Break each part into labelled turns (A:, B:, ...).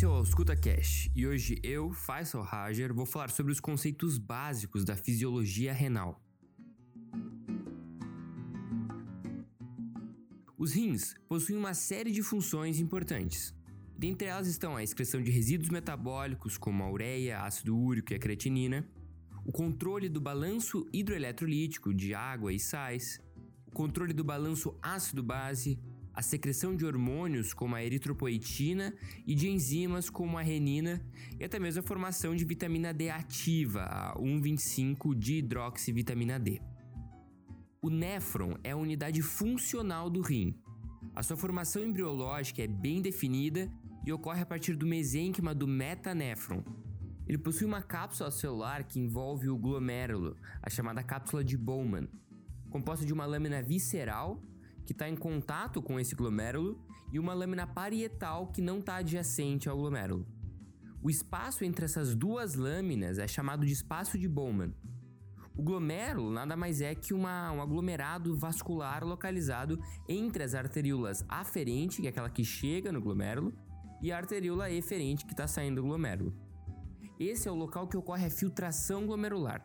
A: Esse é o Ausculta Cash e hoje eu, Faisal Rajer, vou falar sobre os conceitos básicos da fisiologia renal. Os rins possuem uma série de funções importantes. Dentre elas estão a excreção de resíduos metabólicos como a ureia, ácido úrico e a creatinina, o controle do balanço hidroeletrolítico de água e sais, o controle do balanço ácido-base, a secreção de hormônios como a eritropoetina e de enzimas como a renina e até mesmo a formação de vitamina D ativa, a 1,25-dihidroxivitamina D. O néfron é a unidade funcional do rim. A sua formação embriológica é bem definida e ocorre a partir do mesênquima do metanéfron. Ele possui uma cápsula celular que envolve o glomérulo, a chamada cápsula de Bowman, composta de uma lâmina visceral que está em contato com esse glomérulo e uma lâmina parietal que não está adjacente ao glomérulo. O espaço entre essas duas lâminas é chamado de espaço de Bowman. O glomérulo nada mais é que uma, um aglomerado vascular localizado entre as arteríolas aferente, que é aquela que chega no glomérulo, e a arteríola eferente, que está saindo do glomérulo. Esse é o local que ocorre a filtração glomerular.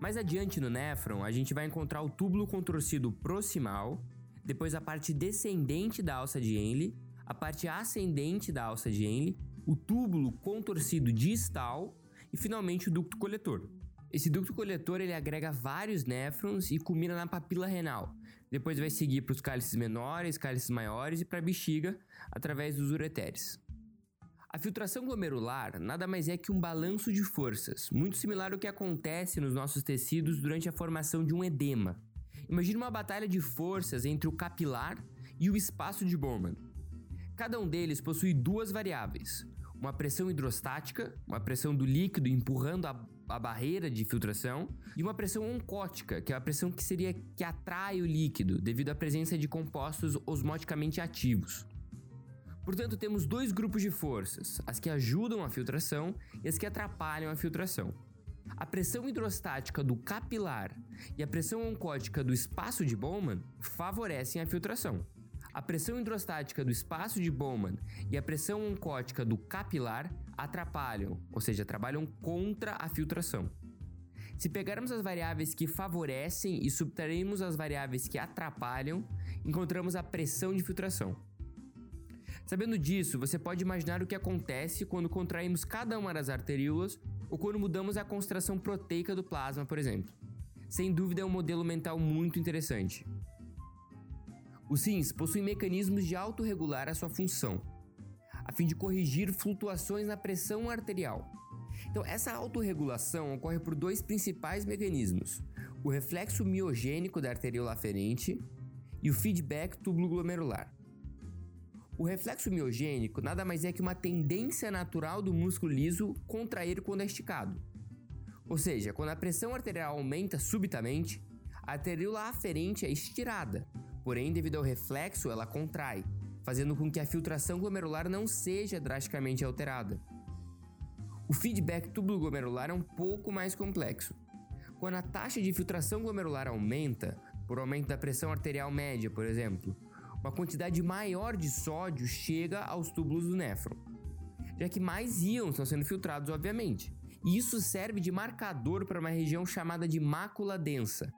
A: Mais adiante no néfron, a gente vai encontrar o túbulo contorcido proximal, depois a parte descendente da alça de Henle, a parte ascendente da alça de Henle, o túbulo contorcido distal e finalmente o ducto coletor. Esse ducto coletor ele agrega vários néfrons e culmina na papila renal. Depois vai seguir para os cálices menores, cálices maiores e para a bexiga através dos ureteres. A filtração glomerular nada mais é que um balanço de forças, muito similar ao que acontece nos nossos tecidos durante a formação de um edema. Imagine uma batalha de forças entre o capilar e o espaço de Bowman. Cada um deles possui duas variáveis: uma pressão hidrostática, uma pressão do líquido empurrando a, a, barreira de filtração, e uma pressão oncótica, que é a pressão que seria que atrai o líquido devido à presença de compostos osmoticamente ativos. Portanto, temos dois grupos de forças: as que ajudam a filtração e as que atrapalham a filtração. A pressão hidrostática do capilar e a pressão oncótica do espaço de Bowman favorecem a filtração. A pressão hidrostática do espaço de Bowman e a pressão oncótica do capilar atrapalham, ou seja, trabalham contra a filtração. Se pegarmos as variáveis que favorecem e subtrairmos as variáveis que atrapalham, encontramos a pressão de filtração. Sabendo disso, você pode imaginar o que acontece quando contraímos cada uma das arteríolas ou quando mudamos a concentração proteica do plasma, por exemplo. Sem dúvida é um modelo mental muito interessante. Os rins possuem mecanismos de autorregular a sua função, a fim de corrigir flutuações na pressão arterial. Então, essa autorregulação ocorre por dois principais mecanismos: o reflexo miogênico da arteríola aferente e o feedback tubulo-glomerular. O reflexo miogênico nada mais é que uma tendência natural do músculo liso contrair quando é esticado. Ou seja, quando a pressão arterial aumenta subitamente, a arteríola aferente é estirada, porém, devido ao reflexo, ela contrai, fazendo com que a filtração glomerular não seja drasticamente alterada. O feedback tubulo-glomerular é um pouco mais complexo. Quando a taxa de filtração glomerular aumenta, por aumento da pressão arterial média, por exemplo, uma quantidade maior de sódio chega aos túbulos do néfron, já que mais íons estão sendo filtrados, obviamente. E isso serve de marcador para uma região chamada de mácula densa,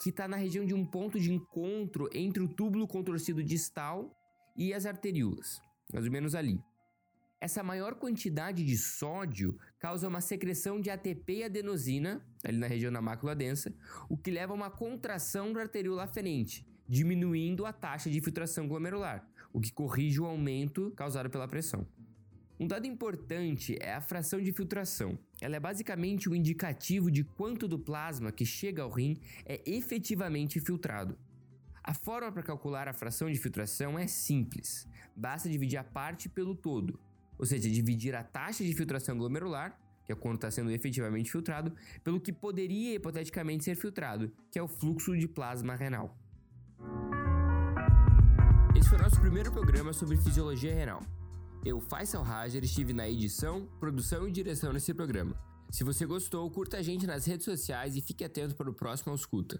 A: que está na região de um ponto de encontro entre o túbulo contorcido distal e as arteríolas, mais ou menos ali. Essa maior quantidade de sódio causa uma secreção de ATP e adenosina, ali na região da mácula densa, o que leva a uma contração da arteríola aferente, diminuindo a taxa de filtração glomerular, o que corrige o aumento causado pela pressão. Um dado importante é a fração de filtração. Ela é basicamente o um indicativo de quanto do plasma que chega ao rim é efetivamente filtrado. A forma para calcular a fração de filtração é simples. Basta dividir a parte pelo todo, ou seja, dividir a taxa de filtração glomerular, que é quanto está sendo efetivamente filtrado, pelo que poderia hipoteticamente ser filtrado, que é o fluxo de plasma renal. Esse foi o nosso primeiro programa sobre fisiologia renal. Eu, Faisal Rajer, estive na edição, produção e direção desse programa. Se você gostou, curta a gente nas redes sociais e fique atento para o próximo Ausculta.